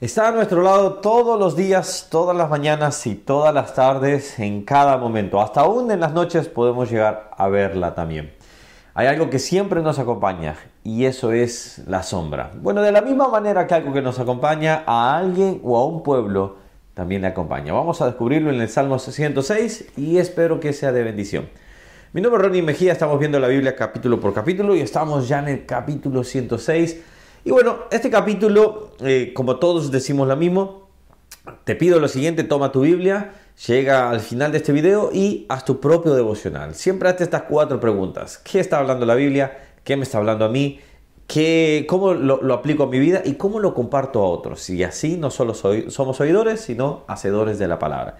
Está a nuestro lado todos los días, todas las mañanas y todas las tardes, en cada momento. Hasta aún en las noches podemos llegar a verla también. Hay algo que siempre nos acompaña y eso es la sombra. Bueno, de la misma manera que algo que nos acompaña a alguien o a un pueblo, también le acompaña. Vamos a descubrirlo en el Salmo 106 y espero que sea de bendición. Mi nombre es Ronnie Mejía, estamos viendo la Biblia capítulo por capítulo y estamos ya en el capítulo 106 y bueno, este capítulo, eh, como todos decimos lo mismo, te pido lo siguiente, toma tu Biblia, llega al final de este video y haz tu propio devocional. Siempre hazte estas cuatro preguntas. ¿Qué está hablando la Biblia? ¿Qué me está hablando a mí? ¿Qué, ¿Cómo lo, aplico a mi vida? ¿Y cómo lo comparto a otros? Y así no solo somos oidores, sino hacedores de la palabra.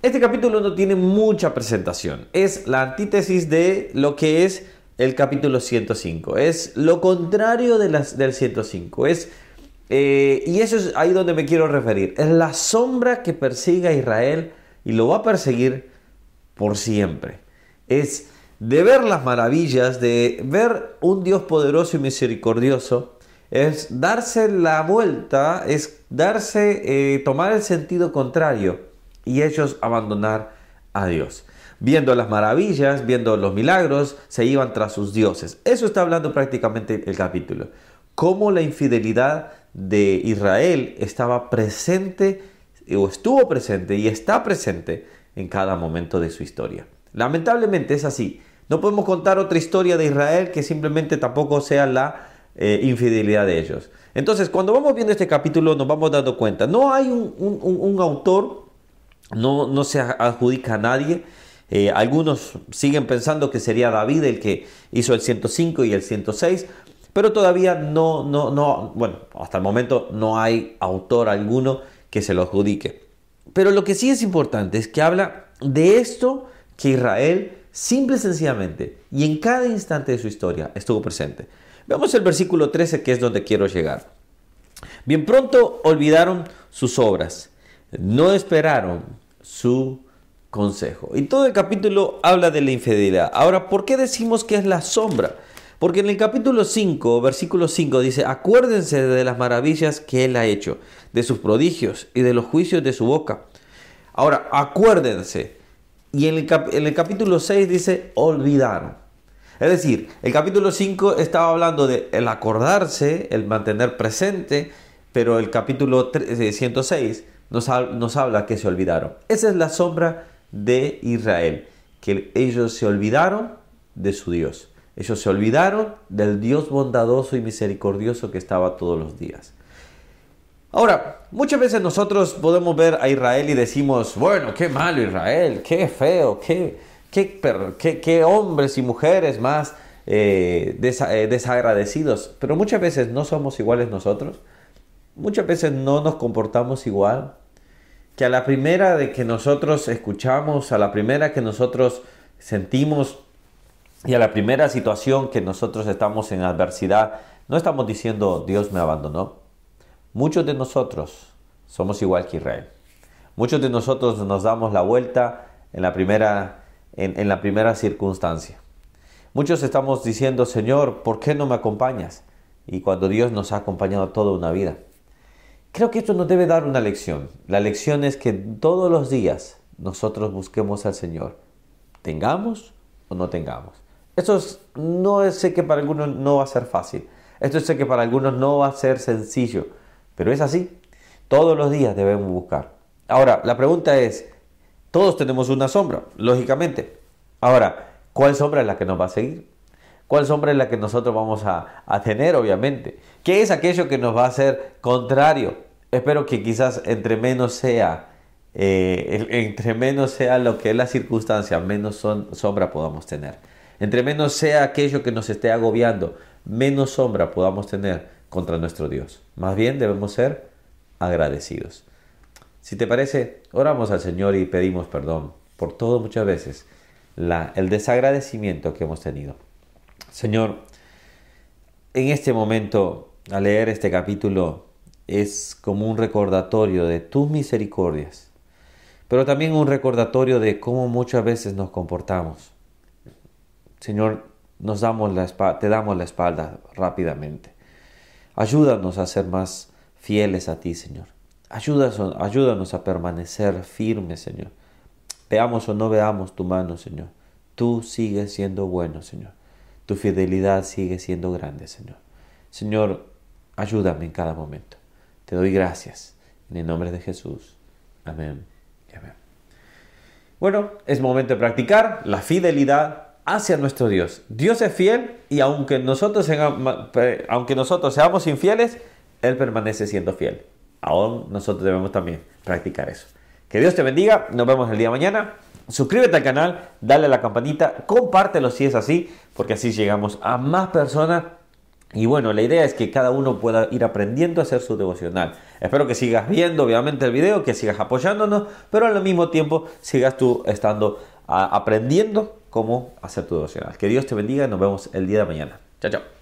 Este capítulo no tiene mucha presentación. Es la antítesis de lo que es el capítulo 105. Es lo contrario de las, del 105. Es, eh, y eso es ahí donde me quiero referir. Es la sombra que persigue a Israel y lo va a perseguir por siempre. Es de ver las maravillas, de ver un Dios poderoso y misericordioso, es darse la vuelta, es darse, eh, tomar el sentido contrario y ellos abandonar a Dios viendo las maravillas, viendo los milagros, se iban tras sus dioses. Eso está hablando prácticamente el capítulo. Cómo la infidelidad de Israel estaba presente o estuvo presente y está presente en cada momento de su historia. Lamentablemente es así. No podemos contar otra historia de Israel que simplemente tampoco sea la eh, infidelidad de ellos. Entonces, cuando vamos viendo este capítulo nos vamos dando cuenta, no hay un, autor, no, no se adjudica a nadie, eh, algunos siguen pensando que sería David el que hizo el 105 y el 106, pero todavía no, no, no, bueno, hasta el momento no hay autor alguno que se lo adjudique. Pero lo que sí es importante es que habla de esto que Israel simple y sencillamente y en cada instante de su historia estuvo presente. Veamos el versículo 13 que es donde quiero llegar. Bien pronto olvidaron sus obras, no esperaron su consejo. Y todo el capítulo habla de la infidelidad. Ahora, ¿por qué decimos que es la sombra? Porque en el capítulo 5, versículo 5 dice, acuérdense de las maravillas que Él ha hecho, de sus prodigios y de los juicios de su boca. Ahora, acuérdense. Y en el, capítulo 6 dice, olvidaron. Es decir, el capítulo 5 estaba hablando de el acordarse, el mantener presente, pero el capítulo 106 nos, nos habla que se olvidaron. Esa es la sombra de Israel, que ellos se olvidaron de su Dios. Ellos se olvidaron del Dios bondadoso y misericordioso que estaba todos los días. Ahora, muchas veces nosotros podemos ver a Israel y decimos, bueno, qué malo Israel, qué feo, qué, qué, qué, hombres y mujeres más eh, eh, desagradecidos. Pero muchas veces no somos iguales nosotros. Muchas veces no nos comportamos igual que a la primera de que nosotros escuchamos, a la primera que nosotros sentimos y a la primera situación que nosotros estamos en adversidad, no estamos diciendo Dios me abandonó. Muchos de nosotros somos igual que Israel. Muchos de nosotros nos damos la vuelta en la primera, en, en la primera circunstancia. Muchos estamos diciendo, Señor, ¿por qué no me acompañas? Y cuando Dios nos ha acompañado toda una vida. Creo que esto nos debe dar una lección. La lección es que todos los días nosotros busquemos al Señor, tengamos o no tengamos. Esto no sé que para algunos no va a ser fácil. Esto sé que para algunos no va a ser sencillo, pero es así. Todos los días debemos buscar. Ahora, la pregunta es, todos tenemos una sombra, lógicamente. Ahora, ¿cuál sombra es la que nos va a seguir? ¿Cuál sombra es la que nosotros vamos a, tener, obviamente? ¿Qué es aquello que nos va a hacer contrario? Espero que quizás entre menos sea, eh, entre menos sea lo que es la circunstancia, menos sombra podamos tener. Entre menos sea aquello que nos esté agobiando, menos sombra podamos tener contra nuestro Dios. Más bien debemos ser agradecidos. Si te parece, oramos al Señor y pedimos perdón por todo muchas veces el desagradecimiento que hemos tenido. Señor, en este momento, al leer este capítulo, es como un recordatorio de tus misericordias, pero también un recordatorio de cómo muchas veces nos comportamos. Señor, nos damos la te damos la espalda rápidamente. Ayúdanos a ser más fieles a ti, Señor. Ayúdanos, ayúdanos a permanecer firmes, Señor. Veamos o no veamos tu mano, Señor. Tú sigues siendo bueno, Señor. Tu fidelidad sigue siendo grande, Señor. Señor, ayúdame en cada momento. Te doy gracias. En el nombre de Jesús. Amén. Amén. Bueno, es momento de practicar la fidelidad hacia nuestro Dios. Dios es fiel y aunque nosotros, aunque nosotros seamos infieles, Él permanece siendo fiel. Aún nosotros debemos también practicar eso. Que Dios te bendiga. Nos vemos el día de mañana. Suscríbete al canal, dale a la campanita, compártelo si es así, porque así llegamos a más personas. Y bueno, la idea es que cada uno pueda ir aprendiendo a hacer su devocional. Espero que sigas viendo, obviamente, el video, que sigas apoyándonos, pero al mismo tiempo sigas tú estando aprendiendo cómo hacer tu devocional. Que Dios te bendiga y nos vemos el día de mañana. Chao, chao.